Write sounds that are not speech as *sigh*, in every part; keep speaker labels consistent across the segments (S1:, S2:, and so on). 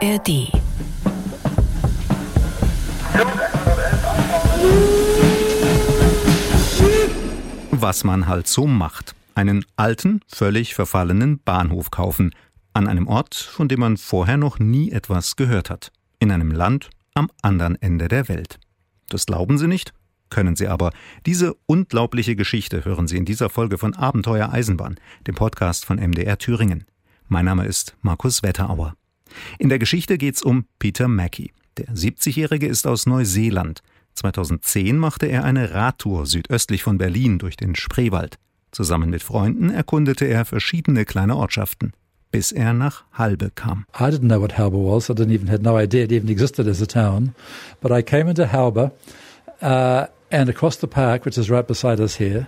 S1: ARD.
S2: Was man halt so macht. Einen alten, völlig verfallenen Bahnhof kaufen. An einem Ort, von dem man vorher noch nie etwas gehört hat. In einem Land am anderen Ende der Welt. Das glauben Sie nicht? Können Sie aber. Diese unglaubliche Geschichte hören Sie in dieser Folge von Abenteuer Eisenbahn, dem Podcast von MDR Thüringen. Mein Name ist Markus Wetterauer. In der Geschichte geht's um Peter Mackey. Der 70-Jährige ist aus Neuseeland. 2010 machte er eine Radtour südöstlich von Berlin durch den Spreewald. Zusammen mit Freunden erkundete er verschiedene kleine Ortschaften, bis er nach Halbe kam.
S3: I didn't know what Halbe was. I didn't even had no idea it even existed as a town. But I came into Halbe uh, and across the park, which is right beside us here.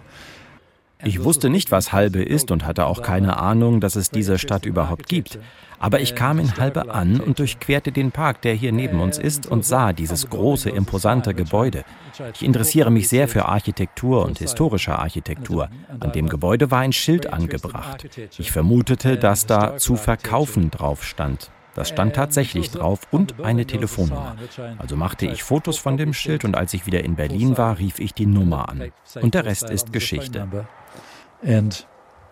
S4: Ich wusste nicht, was Halbe ist und hatte auch keine Ahnung, dass es diese Stadt überhaupt gibt. Aber ich kam in Halbe an und durchquerte den Park, der hier neben uns ist, und sah dieses große, imposante Gebäude. Ich interessiere mich sehr für Architektur und historische Architektur. An dem Gebäude war ein Schild angebracht. Ich vermutete, dass da zu verkaufen drauf stand. Das stand tatsächlich drauf und eine Telefonnummer. Also machte ich Fotos von dem Schild und als ich wieder in Berlin war, rief ich die Nummer an. Und der Rest ist Geschichte.
S3: And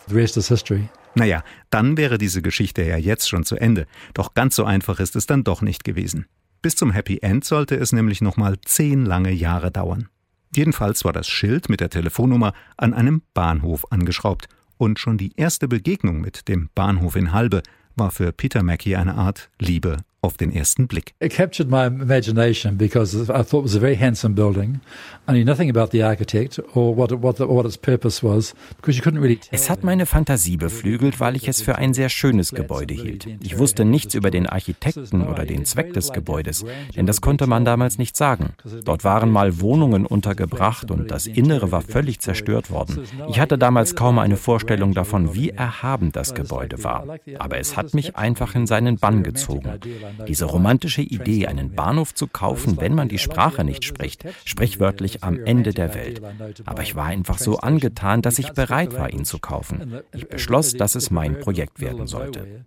S3: the rest is history.
S2: Naja, dann wäre diese Geschichte ja jetzt schon zu Ende. Doch ganz so einfach ist es dann doch nicht gewesen. Bis zum Happy End sollte es nämlich nochmal zehn lange Jahre dauern. Jedenfalls war das Schild mit der Telefonnummer an einem Bahnhof angeschraubt. Und schon die erste Begegnung mit dem Bahnhof in Halbe war für Peter Mackey eine Art Liebe auf den ersten Blick.
S3: It captured my imagination because I thought it was a very handsome building. I knew nothing about the architect or what, what, the, what its purpose was because you couldn't really tell.
S4: Es hat meine Fantasie beflügelt, weil ich es für ein sehr schönes Gebäude hielt. Ich wusste nichts über den Architekten oder den Zweck des Gebäudes, denn das konnte man damals nicht sagen. Dort waren mal Wohnungen untergebracht und das Innere war völlig zerstört worden. Ich hatte damals kaum eine Vorstellung davon, wie erhaben das Gebäude war. Aber es hat mich einfach in seinen Bann gezogen. Diese romantische Idee, einen Bahnhof zu kaufen, wenn man die Sprache nicht spricht, sprichwörtlich am Ende der Welt. Aber ich war einfach so angetan, dass ich bereit war, ihn zu kaufen. Ich beschloss, dass es mein Projekt werden sollte.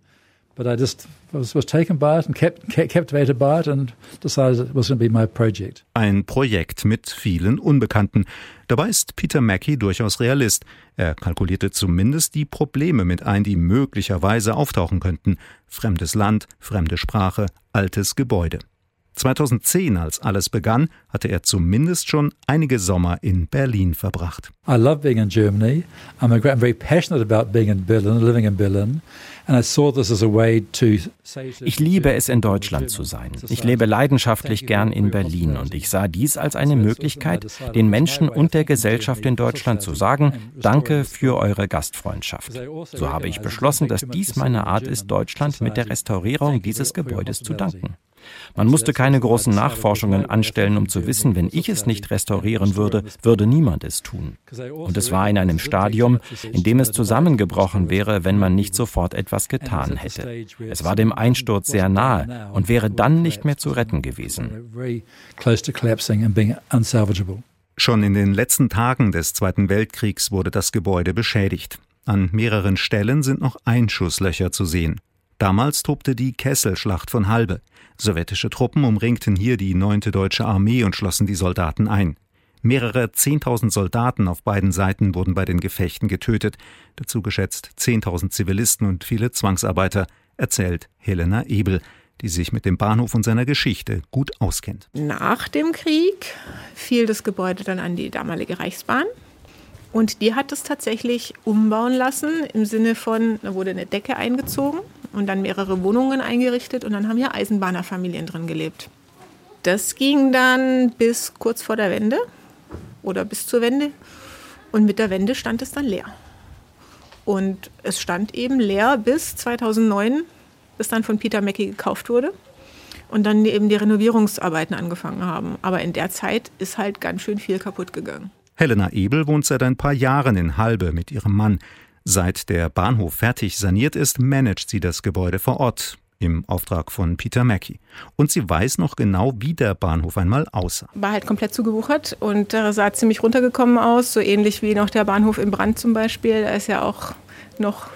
S3: But I just was, was taken by it and kept, captivated by it and decided it was going to be my project.
S2: Ein Projekt mit vielen Unbekannten. Dabei ist Peter Mackey durchaus Realist. Er kalkulierte zumindest die Probleme mit ein, die möglicherweise auftauchen könnten. Fremdes Land, fremde Sprache, altes Gebäude. 2010, als alles begann, hatte er zumindest schon einige Sommer in Berlin verbracht.
S3: I love being in Germany. I'm, a, I'm very passionate about being in Berlin, living in Berlin.
S4: Ich liebe es, in Deutschland zu sein. Ich lebe leidenschaftlich gern in Berlin und ich sah dies als eine Möglichkeit, den Menschen und der Gesellschaft in Deutschland zu sagen, danke für eure Gastfreundschaft. So habe ich beschlossen, dass dies meine Art ist, Deutschland mit der Restaurierung dieses Gebäudes zu danken. Man musste keine großen Nachforschungen anstellen, um zu wissen, wenn ich es nicht restaurieren würde, würde niemand es tun. Und es war in einem Stadium, in dem es zusammengebrochen wäre, wenn man nicht sofort etwas getan hätte. Es war dem Einsturz sehr nahe und wäre dann nicht mehr zu retten gewesen.
S2: Schon in den letzten Tagen des Zweiten Weltkriegs wurde das Gebäude beschädigt. An mehreren Stellen sind noch Einschusslöcher zu sehen. Damals tobte die Kesselschlacht von Halbe. Sowjetische Truppen umringten hier die 9. Deutsche Armee und schlossen die Soldaten ein. Mehrere Zehntausend Soldaten auf beiden Seiten wurden bei den Gefechten getötet, dazu geschätzt Zehntausend Zivilisten und viele Zwangsarbeiter, erzählt Helena Ebel, die sich mit dem Bahnhof und seiner Geschichte gut auskennt.
S5: Nach dem Krieg fiel das Gebäude dann an die damalige Reichsbahn. Und die hat es tatsächlich umbauen lassen, im Sinne von, da wurde eine Decke eingezogen und dann mehrere Wohnungen eingerichtet und dann haben hier Eisenbahnerfamilien drin gelebt. Das ging dann bis kurz vor der Wende oder bis zur Wende und mit der Wende stand es dann leer. Und es stand eben leer bis 2009, bis dann von Peter Mackey gekauft wurde und dann eben die Renovierungsarbeiten angefangen haben. Aber in der Zeit ist halt ganz schön viel kaputt gegangen.
S2: Helena Ebel wohnt seit ein paar Jahren in Halbe mit ihrem Mann. Seit der Bahnhof fertig saniert ist, managt sie das Gebäude vor Ort im Auftrag von Peter Mackey. Und sie weiß noch genau, wie der Bahnhof einmal aussah.
S5: War halt komplett zugewuchert und äh, sah ziemlich runtergekommen aus, so ähnlich wie noch der Bahnhof im Brand zum Beispiel. Da ist ja auch noch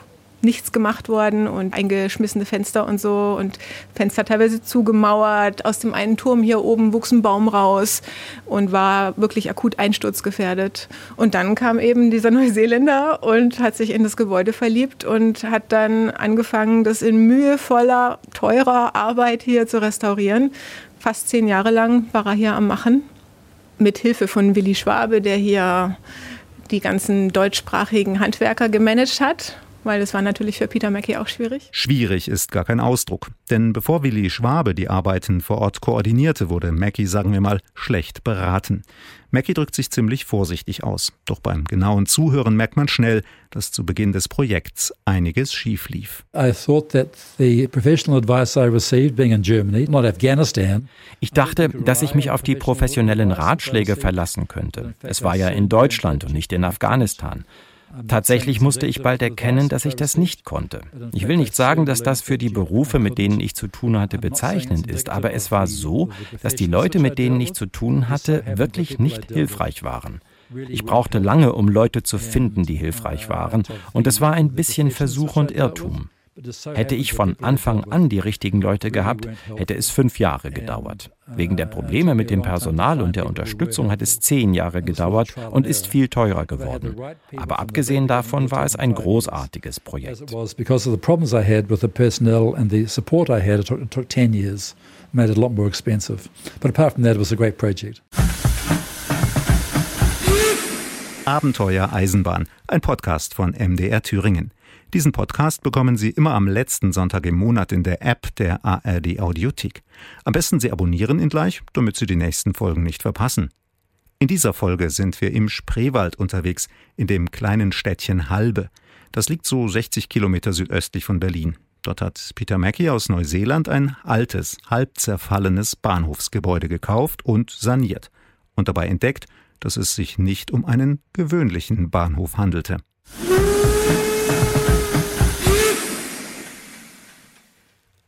S5: nichts gemacht worden und eingeschmissene Fenster und so und Fenster teilweise zugemauert. Aus dem einen Turm hier oben wuchs ein Baum raus und war wirklich akut einsturzgefährdet. Und dann kam eben dieser *laughs* Neuseeländer und hat sich in das Gebäude verliebt und hat dann angefangen, das in mühevoller, teurer Arbeit hier zu restaurieren. Fast zehn Jahre lang war er hier am Machen. Mit Hilfe von Willi Schwabe, der hier die ganzen deutschsprachigen Handwerker gemanagt hat weil es war natürlich für Peter Mackey auch schwierig.
S2: Schwierig ist gar kein Ausdruck. Denn bevor Willi Schwabe die Arbeiten vor Ort koordinierte, wurde Mackey, sagen wir mal, schlecht beraten. Mackey drückt sich ziemlich vorsichtig aus. Doch beim genauen Zuhören merkt man schnell, dass zu Beginn des Projekts einiges schief lief.
S4: Ich dachte, dass ich mich auf die professionellen Ratschläge verlassen könnte. Es war ja in Deutschland und nicht in Afghanistan. Tatsächlich musste ich bald erkennen, dass ich das nicht konnte. Ich will nicht sagen, dass das für die Berufe, mit denen ich zu tun hatte, bezeichnend ist, aber es war so, dass die Leute, mit denen ich zu tun hatte, wirklich nicht hilfreich waren. Ich brauchte lange, um Leute zu finden, die hilfreich waren, und es war ein bisschen Versuch und Irrtum. Hätte ich von Anfang an die richtigen Leute gehabt, hätte es fünf Jahre gedauert. Wegen der Probleme mit dem Personal und der Unterstützung hat es zehn Jahre gedauert und ist viel teurer geworden. Aber abgesehen davon war es ein großartiges Projekt. Made it a lot more expensive. But apart from that, it was a great project.
S2: Abenteuer Eisenbahn, ein Podcast von MDR Thüringen. Diesen Podcast bekommen Sie immer am letzten Sonntag im Monat in der App der ARD Audiothek. Am besten Sie abonnieren ihn gleich, damit Sie die nächsten Folgen nicht verpassen. In dieser Folge sind wir im Spreewald unterwegs, in dem kleinen Städtchen Halbe. Das liegt so 60 Kilometer südöstlich von Berlin. Dort hat Peter Mackey aus Neuseeland ein altes, halb zerfallenes Bahnhofsgebäude gekauft und saniert und dabei entdeckt, dass es sich nicht um einen gewöhnlichen Bahnhof handelte.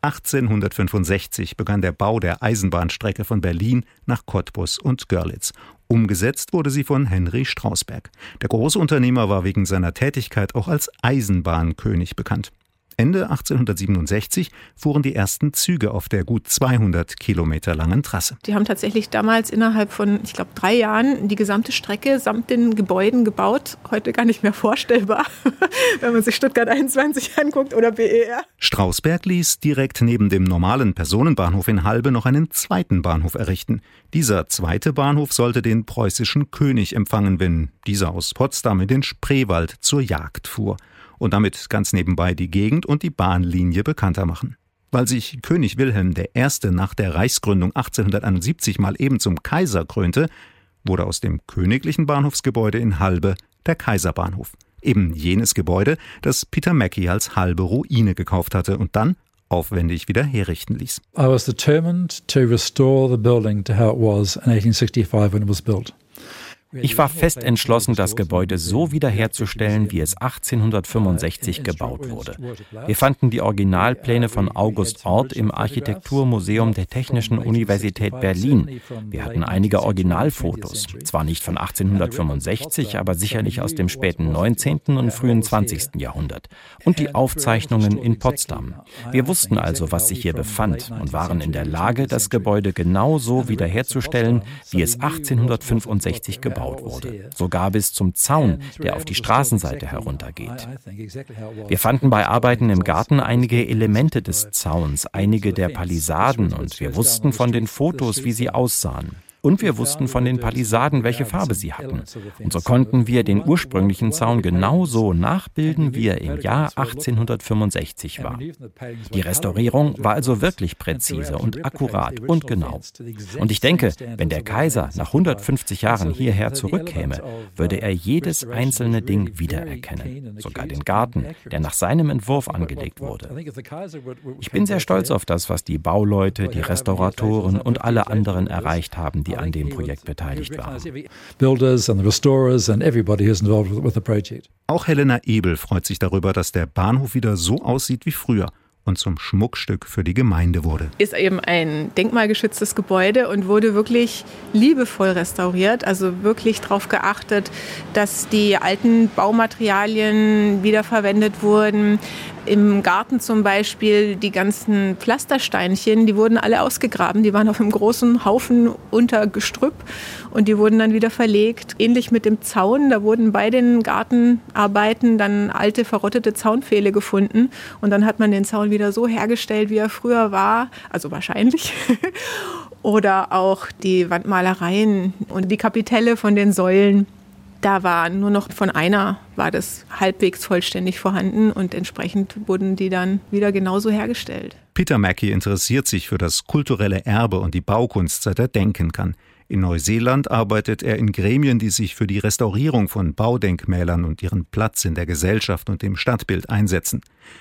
S2: 1865 begann der Bau der Eisenbahnstrecke von Berlin nach Cottbus und Görlitz. Umgesetzt wurde sie von Henry Strausberg. Der Großunternehmer war wegen seiner Tätigkeit auch als Eisenbahnkönig bekannt. Ende 1867 fuhren die ersten Züge auf der gut 200 Kilometer langen Trasse.
S5: Die haben tatsächlich damals innerhalb von, ich glaube, drei Jahren die gesamte Strecke samt den Gebäuden gebaut. Heute gar nicht mehr vorstellbar, *laughs* wenn man sich Stuttgart 21 *laughs* anguckt oder BER.
S2: Strausberg ließ direkt neben dem normalen Personenbahnhof in Halbe noch einen zweiten Bahnhof errichten. Dieser zweite Bahnhof sollte den preußischen König empfangen, wenn dieser aus Potsdam in den Spreewald zur Jagd fuhr und damit ganz nebenbei die Gegend und die Bahnlinie bekannter machen. Weil sich König Wilhelm I. nach der Reichsgründung 1871 mal eben zum Kaiser krönte, wurde aus dem königlichen Bahnhofsgebäude in Halbe der Kaiserbahnhof. Eben jenes Gebäude, das Peter Mackey als halbe Ruine gekauft hatte und dann aufwendig wieder herrichten ließ.
S3: I was determined to restore the building to how it was in 1865 when it was built.
S4: Ich war fest entschlossen, das Gebäude so wiederherzustellen, wie es 1865 gebaut wurde. Wir fanden die Originalpläne von August Ort im Architekturmuseum der Technischen Universität Berlin. Wir hatten einige Originalfotos, zwar nicht von 1865, aber sicherlich aus dem späten 19. und frühen 20. Jahrhundert. Und die Aufzeichnungen in Potsdam. Wir wussten also, was sich hier befand und waren in der Lage, das Gebäude genau so wiederherzustellen, wie es 1865 gebaut gebaut wurde, sogar bis zum Zaun, der auf die Straßenseite heruntergeht. Wir fanden bei Arbeiten im Garten einige Elemente des Zauns, einige der Palisaden und wir wussten von den Fotos, wie sie aussahen. Und wir wussten von den Palisaden, welche Farbe sie hatten. Und so konnten wir den ursprünglichen Zaun genauso nachbilden, wie er im Jahr 1865 war. Die Restaurierung war also wirklich präzise und akkurat und genau. Und ich denke, wenn der Kaiser nach 150 Jahren hierher zurückkäme, würde er jedes einzelne Ding wiedererkennen, sogar den Garten, der nach seinem Entwurf angelegt wurde. Ich bin sehr stolz auf das, was die Bauleute, die Restauratoren und alle anderen erreicht haben, die an dem Projekt beteiligt waren.
S2: Auch Helena Ebel freut sich darüber, dass der Bahnhof wieder so aussieht wie früher und zum Schmuckstück für die Gemeinde wurde.
S5: Ist eben ein denkmalgeschütztes Gebäude und wurde wirklich liebevoll restauriert, also wirklich darauf geachtet, dass die alten Baumaterialien wiederverwendet wurden. Im Garten zum Beispiel die ganzen Pflastersteinchen, die wurden alle ausgegraben, die waren auf einem großen Haufen unter Gestrüpp und die wurden dann wieder verlegt. Ähnlich mit dem Zaun, da wurden bei den Gartenarbeiten dann alte verrottete Zaunpfähle gefunden und dann hat man den Zaun wieder so hergestellt, wie er früher war, also wahrscheinlich. *laughs* Oder auch die Wandmalereien und die Kapitelle von den Säulen da war nur noch von einer war das halbwegs vollständig vorhanden und entsprechend wurden die dann wieder genauso hergestellt.
S2: Peter Mackey interessiert sich für das kulturelle Erbe und die Baukunst, seit er denken kann. In Neuseeland arbeitet er in Gremien, die sich für die Restaurierung von Baudenkmälern und ihren Platz in der Gesellschaft und dem Stadtbild einsetzen.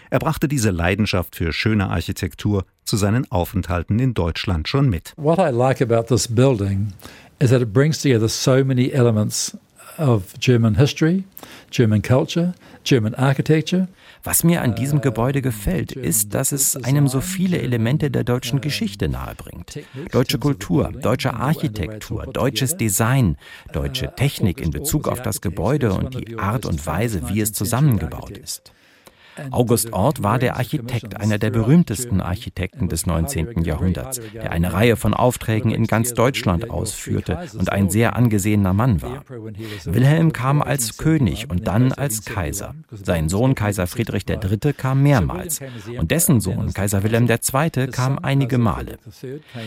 S2: Er brachte diese Leidenschaft für schöne Architektur zu seinen Aufenthalten in Deutschland schon mit.
S3: What I like about this building is that it brings together so many elements of German history, German culture, German architecture.
S4: Was mir an diesem Gebäude gefällt, ist, dass es einem so viele Elemente der deutschen Geschichte nahebringt. Deutsche Kultur, deutsche Architektur, deutsches Design, deutsche Technik in Bezug auf das Gebäude und die Art und Weise, wie es zusammengebaut ist. August Ort war der Architekt, einer der berühmtesten Architekten des 19. Jahrhunderts, der eine Reihe von Aufträgen in ganz Deutschland ausführte und ein sehr angesehener Mann war. Wilhelm kam als König und dann als Kaiser. Sein Sohn Kaiser Friedrich III. kam mehrmals und dessen Sohn Kaiser Wilhelm II. kam einige Male.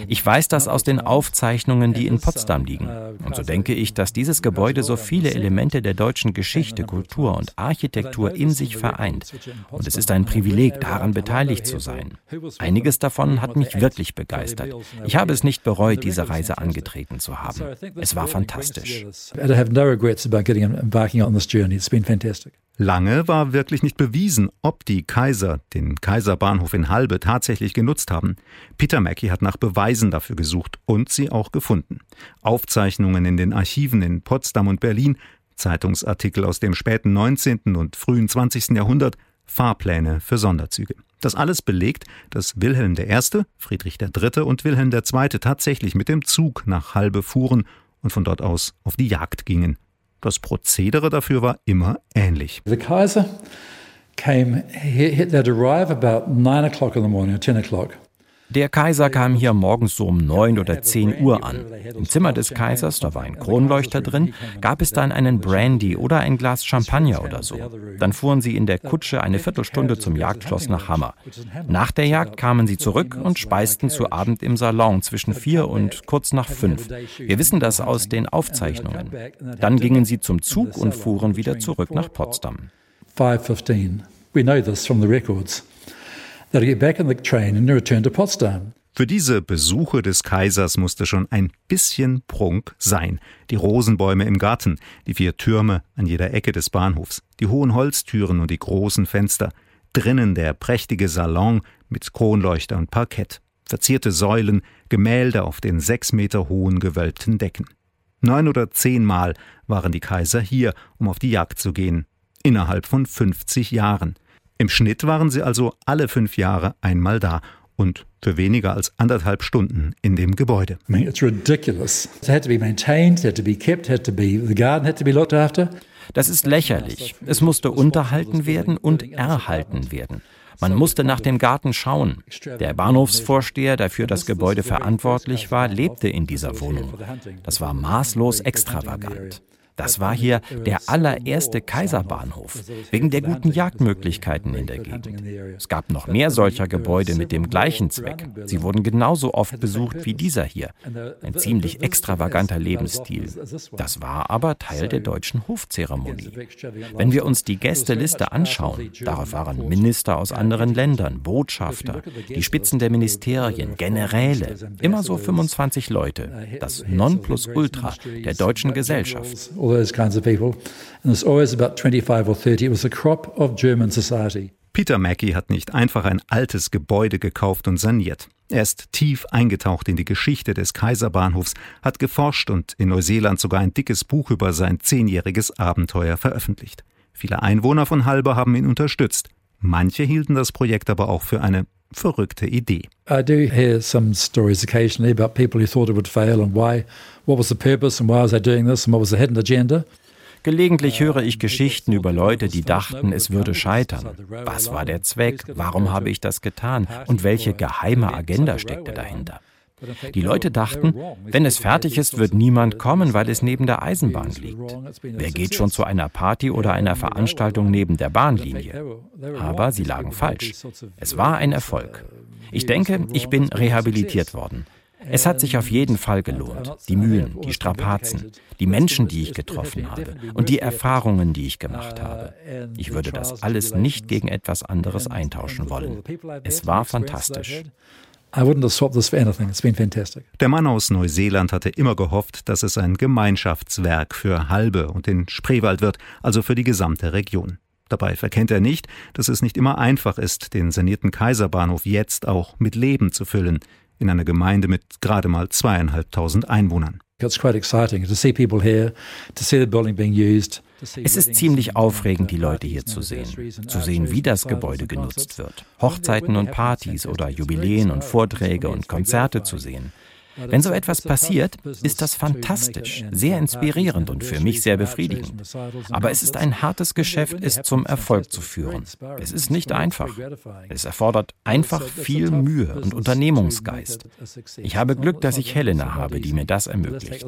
S4: Ich weiß das aus den Aufzeichnungen, die in Potsdam liegen. Und so denke ich, dass dieses Gebäude so viele Elemente der deutschen Geschichte, Kultur und Architektur in sich vereint und es ist ein Privileg, daran beteiligt zu sein. Einiges davon hat mich wirklich begeistert. Ich habe es nicht bereut, diese Reise angetreten zu haben. Es war fantastisch.
S2: Lange war wirklich nicht bewiesen, ob die Kaiser den Kaiserbahnhof in Halbe tatsächlich genutzt haben. Peter Mackey hat nach Beweisen dafür gesucht und sie auch gefunden. Aufzeichnungen in den Archiven in Potsdam und Berlin, Zeitungsartikel aus dem späten 19. und frühen 20. Jahrhundert, Fahrpläne für Sonderzüge. Das alles belegt, dass Wilhelm I., Friedrich III. und Wilhelm II. tatsächlich mit dem Zug nach Halbe fuhren und von dort aus auf die Jagd gingen. Das Prozedere dafür war immer ähnlich.
S3: The Kaiser came, he, they'd arrive about 9 o'clock in the morning or 10 o'clock.
S4: Der Kaiser kam hier morgens so um neun oder zehn Uhr an. Im Zimmer des Kaisers, da war ein Kronleuchter drin, gab es dann einen Brandy oder ein Glas Champagner oder so. Dann fuhren sie in der Kutsche eine Viertelstunde zum Jagdschloss nach Hammer. Nach der Jagd kamen sie zurück und speisten zu Abend im Salon zwischen vier und kurz nach fünf. Wir wissen das aus den Aufzeichnungen. Dann gingen sie zum Zug und fuhren wieder zurück nach Potsdam.
S3: 5.15. We know this from the records.
S2: Für diese Besuche des Kaisers musste schon ein bisschen Prunk sein. Die Rosenbäume im Garten, die vier Türme an jeder Ecke des Bahnhofs, die hohen Holztüren und die großen Fenster, drinnen der prächtige Salon mit Kronleuchter und Parkett, verzierte Säulen, Gemälde auf den sechs Meter hohen gewölbten Decken. Neun oder zehnmal waren die Kaiser hier, um auf die Jagd zu gehen. Innerhalb von 50 Jahren. Im Schnitt waren sie also alle fünf Jahre einmal da und für weniger als anderthalb Stunden in dem Gebäude.
S3: I mean, it's ridiculous. It had to be maintained, had to be kept, had to be the garden had to be looked after.
S4: Das ist lächerlich. Es musste unterhalten werden und erhalten werden. Man musste nach dem Garten schauen. Der Bahnhofsvorsteher, der für das Gebäude verantwortlich war, lebte in dieser Wohnung. Das war maßlos extravagant. Das war hier der allererste Kaiserbahnhof, wegen der guten Jagdmöglichkeiten in der Gegend. Es gab noch mehr solcher Gebäude mit dem gleichen Zweck. Sie wurden genauso oft besucht wie dieser hier. Ein ziemlich extravaganter Lebensstil. Das war aber Teil der deutschen Hofzeremonie. Wenn wir uns die Gästeliste anschauen, darauf waren Minister aus anderen Ländern, Botschafter, die Spitzen der Ministerien, Generäle, immer so 25 Leute. Das Nonplusultra der deutschen Gesellschaft
S3: those kinds of people. And there's always about 25 or 30. It was the crop of German society.
S2: Peter Mackey hat nicht einfach ein altes Gebäude gekauft und saniert. Er ist tief eingetaucht in die Geschichte des Kaiserbahnhofs, hat geforscht und in Neuseeland sogar ein dickes Buch über sein zehnjähriges Abenteuer veröffentlicht. Viele Einwohner von Halber haben ihn unterstützt. Manche hielten das Projekt aber auch für eine verrückte Idee.
S3: I do hear some stories occasionally about people who thought it would fail and why, what was the purpose and why was I doing this and what was the hidden agenda.
S4: Gelegentlich höre ich Geschichten über Leute, die dachten, es würde scheitern. Was war der Zweck? Warum habe ich das getan? Und welche geheime Agenda steckte dahinter? Die Leute dachten, wenn es fertig ist, wird niemand kommen, weil es neben der Eisenbahn liegt. Wer geht schon zu einer Party oder einer Veranstaltung neben der Bahnlinie? Aber sie lagen falsch. Es war ein Erfolg. Ich denke, ich bin rehabilitiert worden. Es hat sich auf jeden Fall gelohnt. Die Mühen, die Strapazen, die Menschen, die ich getroffen habe und die Erfahrungen, die ich gemacht habe. Ich würde das alles nicht gegen etwas anderes eintauschen wollen. Es war fantastisch.
S3: I wouldn't have swapped this for anything. It's been fantastic.
S2: Der Mann aus Neuseeland hatte immer gehofft, dass es ein Gemeinschaftswerk für Halbe und den Spreewald wird, also für die gesamte Region. Dabei verkennt er nicht, dass es nicht immer einfach ist, den sanierten Kaiserbahnhof jetzt auch mit Leben zu füllen, in einer Gemeinde mit gerade mal zweieinhalbtausend Einwohnern.
S3: It's quite exciting to see people here, to see the building being used.
S4: Es ist ziemlich aufregend, die Leute hier zu sehen, zu sehen, wie das Gebäude genutzt wird, Hochzeiten und Partys oder Jubiläen und Vorträge und Konzerte zu sehen. Wenn so etwas passiert, ist das fantastisch, sehr inspirierend und für mich sehr befriedigend. Aber es ist ein hartes Geschäft, es zum Erfolg zu führen. Es ist nicht einfach. Es erfordert einfach viel Mühe und Unternehmungsgeist. Ich habe Glück, dass ich Helena habe, die mir das ermöglicht.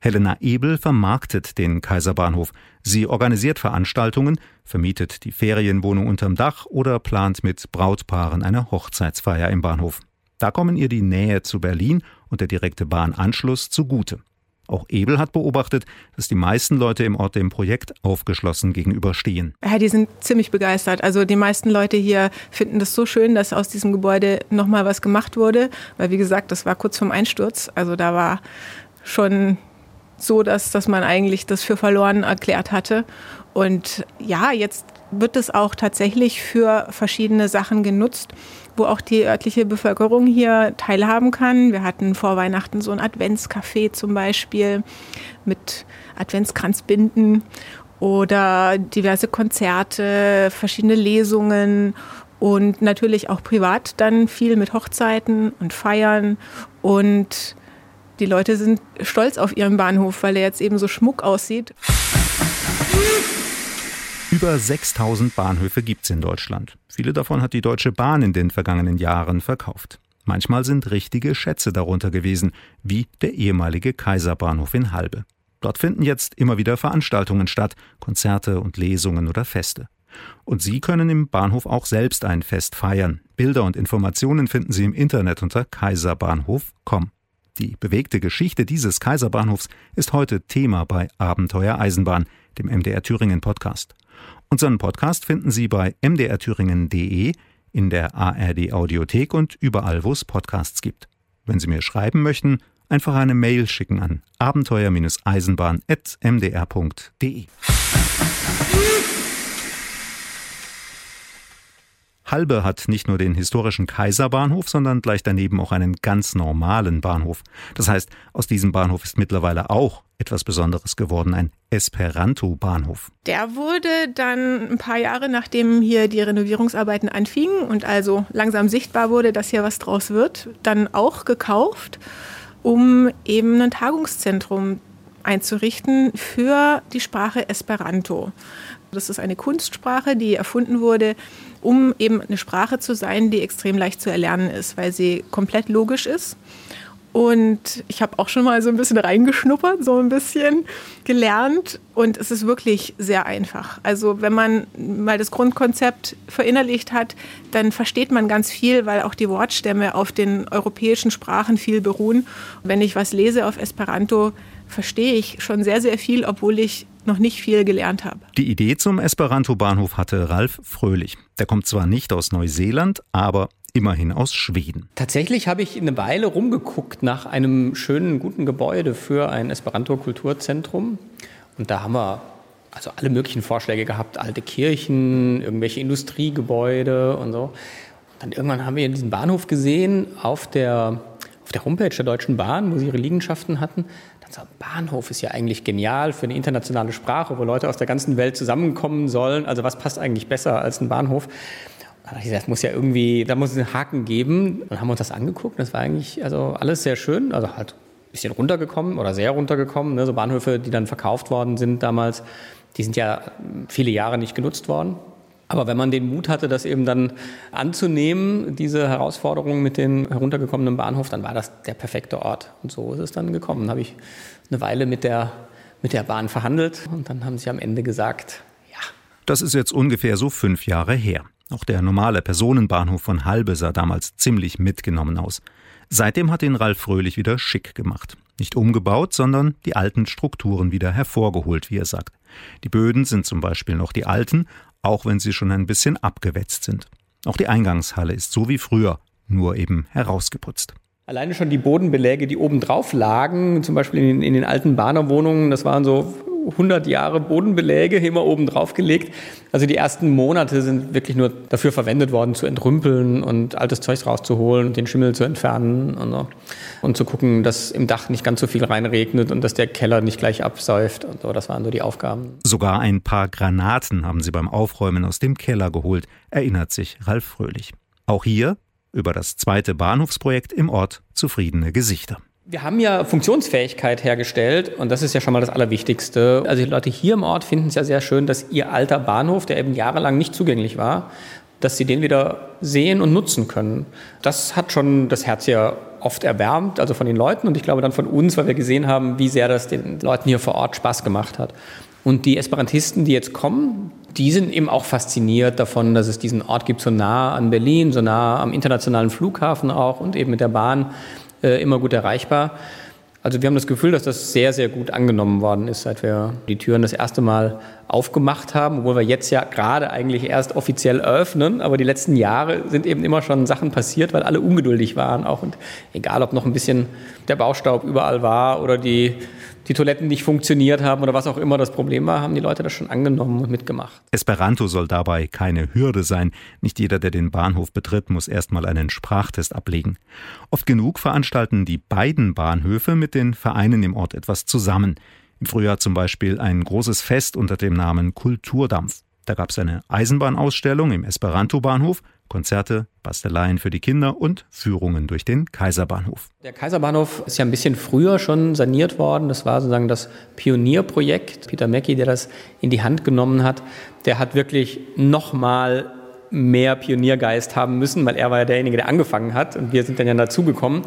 S2: Helena Ebel vermarktet den Kaiserbahnhof. Sie organisiert Veranstaltungen, vermietet die Ferienwohnung unterm Dach oder plant mit Brautpaaren eine Hochzeitsfeier im Bahnhof. Da kommen ihr die Nähe zu Berlin und der direkte Bahnanschluss zugute. Auch Ebel hat beobachtet, dass die meisten Leute im Ort dem Projekt aufgeschlossen gegenüberstehen.
S5: Ja, die sind ziemlich begeistert. Also die meisten Leute hier finden das so schön, dass aus diesem Gebäude nochmal was gemacht wurde. Weil wie gesagt, das war kurz vorm Einsturz. Also da war schon so, dass, dass man eigentlich das für verloren erklärt hatte. Und ja, jetzt wird es auch tatsächlich für verschiedene Sachen genutzt, wo auch die örtliche Bevölkerung hier teilhaben kann. Wir hatten vor Weihnachten so ein Adventscafé zum Beispiel mit Adventskranzbinden oder diverse Konzerte, verschiedene Lesungen und natürlich auch privat dann viel mit Hochzeiten und Feiern und die Leute sind stolz auf ihren Bahnhof, weil er jetzt eben so schmuck aussieht.
S2: Über 6000 Bahnhöfe gibt es in Deutschland. Viele davon hat die Deutsche Bahn in den vergangenen Jahren verkauft. Manchmal sind richtige Schätze darunter gewesen, wie der ehemalige Kaiserbahnhof in Halbe. Dort finden jetzt immer wieder Veranstaltungen statt, Konzerte und Lesungen oder Feste. Und Sie können im Bahnhof auch selbst ein Fest feiern. Bilder und Informationen finden Sie im Internet unter kaiserbahnhof.com. Die bewegte Geschichte dieses Kaiserbahnhofs ist heute Thema bei Abenteuer Eisenbahn, dem MDR Thüringen Podcast. Unseren Podcast finden Sie bei mdrthüringen.de, in der ARD Audiothek und überall, wo es Podcasts gibt. Wenn Sie mir schreiben möchten, einfach eine Mail schicken an abenteuer-eisenbahn.mdr.de. Halbe hat nicht nur den historischen Kaiserbahnhof, sondern gleich daneben auch einen ganz normalen Bahnhof. Das heißt, aus diesem Bahnhof ist mittlerweile auch etwas Besonderes geworden, ein Esperanto-Bahnhof.
S5: Der wurde dann ein paar Jahre nachdem hier die Renovierungsarbeiten anfingen und also langsam sichtbar wurde, dass hier was draus wird, dann auch gekauft, um eben ein Tagungszentrum einzurichten für die Sprache Esperanto. Das ist eine Kunstsprache, die erfunden wurde, um eben eine Sprache zu sein, die extrem leicht zu erlernen ist, weil sie komplett logisch ist. Und ich habe auch schon mal so ein bisschen reingeschnuppert, so ein bisschen gelernt. Und es ist wirklich sehr einfach. Also wenn man mal das Grundkonzept verinnerlicht hat, dann versteht man ganz viel, weil auch die Wortstämme auf den europäischen Sprachen viel beruhen. Wenn ich was lese auf Esperanto, verstehe ich schon sehr, sehr viel, obwohl ich noch nicht viel gelernt habe.
S2: Die Idee zum Esperanto-Bahnhof hatte Ralf Fröhlich. Der kommt zwar nicht aus Neuseeland, aber immerhin aus Schweden.
S1: Tatsächlich habe ich eine Weile rumgeguckt nach einem schönen, guten Gebäude für ein Esperanto-Kulturzentrum. Und da haben wir also alle möglichen Vorschläge gehabt, alte Kirchen, irgendwelche Industriegebäude und so. Dann irgendwann haben wir diesen Bahnhof gesehen auf der, auf der Homepage der Deutschen Bahn, wo sie ihre Liegenschaften hatten also Bahnhof ist ja eigentlich genial für eine internationale Sprache, wo Leute aus der ganzen Welt zusammenkommen sollen. Also was passt eigentlich besser als ein Bahnhof? Das muss ja irgendwie, da muss es einen Haken geben. Und haben uns das angeguckt. Das war eigentlich also alles sehr schön. Also halt ein bisschen runtergekommen oder sehr runtergekommen. Ne? So Bahnhöfe, die dann verkauft worden sind damals, die sind ja viele Jahre nicht genutzt worden. Aber wenn man den Mut hatte, das eben dann anzunehmen, diese Herausforderung mit dem heruntergekommenen Bahnhof, dann war das der perfekte Ort. Und so ist es dann gekommen. Dann habe ich eine Weile mit der, mit der Bahn verhandelt und dann haben sie am Ende gesagt, ja.
S2: Das ist jetzt ungefähr so fünf Jahre her. Auch der normale Personenbahnhof von Halbe sah damals ziemlich mitgenommen aus. Seitdem hat ihn Ralf Fröhlich wieder schick gemacht. Nicht umgebaut, sondern die alten Strukturen wieder hervorgeholt, wie er sagt. Die Böden sind zum Beispiel noch die alten, auch wenn sie schon ein bisschen abgewetzt sind. Auch die Eingangshalle ist so wie früher, nur eben herausgeputzt.
S1: Alleine schon die Bodenbeläge, die oben drauf lagen, zum Beispiel in, in den alten Bahnerwohnungen, das waren so 100 Jahre Bodenbeläge immer oben drauf gelegt. Also die ersten Monate sind wirklich nur dafür verwendet worden, zu entrümpeln und altes Zeug rauszuholen und den Schimmel zu entfernen und, so. und zu gucken, dass im Dach nicht ganz so viel reinregnet und dass der Keller nicht gleich absäuft. Und so. Das waren so die Aufgaben.
S2: Sogar ein paar Granaten haben sie beim Aufräumen aus dem Keller geholt, erinnert sich Ralf Fröhlich. Auch hier über das zweite Bahnhofsprojekt im Ort zufriedene Gesichter.
S1: Wir haben ja Funktionsfähigkeit hergestellt und das ist ja schon mal das Allerwichtigste. Also die Leute hier im Ort finden es ja sehr schön, dass ihr alter Bahnhof, der eben jahrelang nicht zugänglich war, dass sie den wieder sehen und nutzen können. Das hat schon das Herz ja oft erwärmt, also von den Leuten und ich glaube dann von uns, weil wir gesehen haben, wie sehr das den Leuten hier vor Ort Spaß gemacht hat. Und die Esperantisten, die jetzt kommen, die sind eben auch fasziniert davon, dass es diesen Ort gibt, so nah an Berlin, so nah am internationalen Flughafen auch und eben mit der Bahn äh, immer gut erreichbar. Also wir haben das Gefühl, dass das sehr, sehr gut angenommen worden ist, seit wir die Türen das erste Mal aufgemacht haben, obwohl wir jetzt ja gerade eigentlich erst offiziell eröffnen. Aber die letzten Jahre sind eben immer schon Sachen passiert, weil alle ungeduldig waren auch. Und egal, ob noch ein bisschen der Baustaub überall war oder die die Toiletten nicht funktioniert haben oder was auch immer das Problem war, haben die Leute das schon angenommen und mitgemacht.
S2: Esperanto soll dabei keine Hürde sein. Nicht jeder, der den Bahnhof betritt, muss erstmal einen Sprachtest ablegen. Oft genug veranstalten die beiden Bahnhöfe mit den Vereinen im Ort etwas zusammen. Im Frühjahr zum Beispiel ein großes Fest unter dem Namen Kulturdampf. Da gab es eine Eisenbahnausstellung im Esperanto-Bahnhof Konzerte, Basteleien für die Kinder und Führungen durch den Kaiserbahnhof.
S1: Der Kaiserbahnhof ist ja ein bisschen früher schon saniert worden. Das war sozusagen das Pionierprojekt. Peter Mackie, der das in die Hand genommen hat, der hat wirklich nochmal mehr Pioniergeist haben müssen, weil er war ja derjenige, der angefangen hat und wir sind dann ja dazugekommen.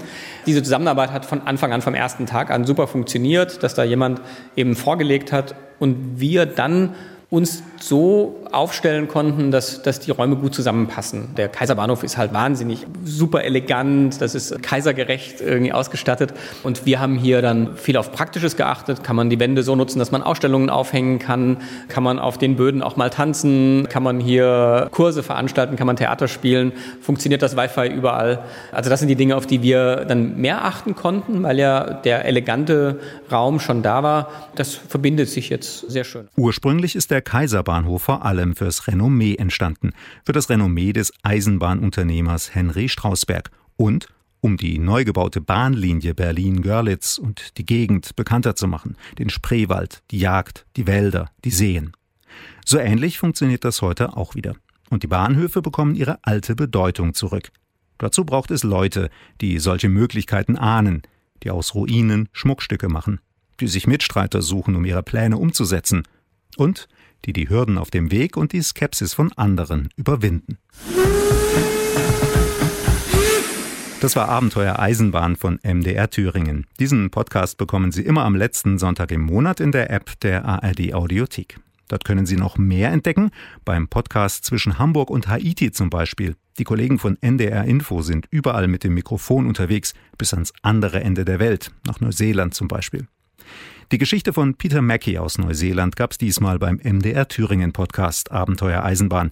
S1: Diese Zusammenarbeit hat von Anfang an, vom ersten Tag an super funktioniert, dass da jemand eben vorgelegt hat und wir dann uns so aufstellen konnten, dass, dass die Räume gut zusammenpassen. Der Kaiserbahnhof ist halt wahnsinnig super elegant, das ist kaisergerecht irgendwie ausgestattet. Und wir haben hier dann viel auf Praktisches geachtet. Kann man die Wände so nutzen, dass man Ausstellungen aufhängen kann? Kann man auf den Böden auch mal tanzen? Kann man hier Kurse veranstalten? Kann man Theater spielen? Funktioniert das Wi-Fi überall? Also das sind die Dinge, auf die wir dann mehr achten konnten, weil ja der elegante Raum schon da war. Das verbindet sich jetzt sehr schön.
S2: Ursprünglich ist der Kaiserbahnhof vor allem fürs Renommee entstanden, für das Renommee des Eisenbahnunternehmers Henry Strausberg und um die neu gebaute Bahnlinie Berlin-Görlitz und die Gegend bekannter zu machen, den Spreewald, die Jagd, die Wälder, die Seen. So ähnlich funktioniert das heute auch wieder. Und die Bahnhöfe bekommen ihre alte Bedeutung zurück. Dazu braucht es Leute, die solche Möglichkeiten ahnen, die aus Ruinen Schmuckstücke machen, die sich Mitstreiter suchen, um ihre Pläne umzusetzen und die die Hürden auf dem Weg und die Skepsis von anderen überwinden. Das war Abenteuer Eisenbahn von MDR Thüringen. Diesen Podcast bekommen Sie immer am letzten Sonntag im Monat in der App der ARD Audiothek. Dort können Sie noch mehr entdecken, beim Podcast zwischen Hamburg und Haiti zum Beispiel. Die Kollegen von NDR Info sind überall mit dem Mikrofon unterwegs, bis ans andere Ende der Welt, nach Neuseeland zum Beispiel. Die Geschichte von Peter Mackie aus Neuseeland gab es diesmal beim MDR Thüringen Podcast Abenteuer Eisenbahn.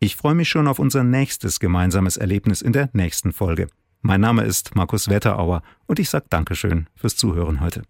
S2: Ich freue mich schon auf unser nächstes gemeinsames Erlebnis in der nächsten Folge. Mein Name ist Markus Wetterauer und ich sage Dankeschön fürs Zuhören heute.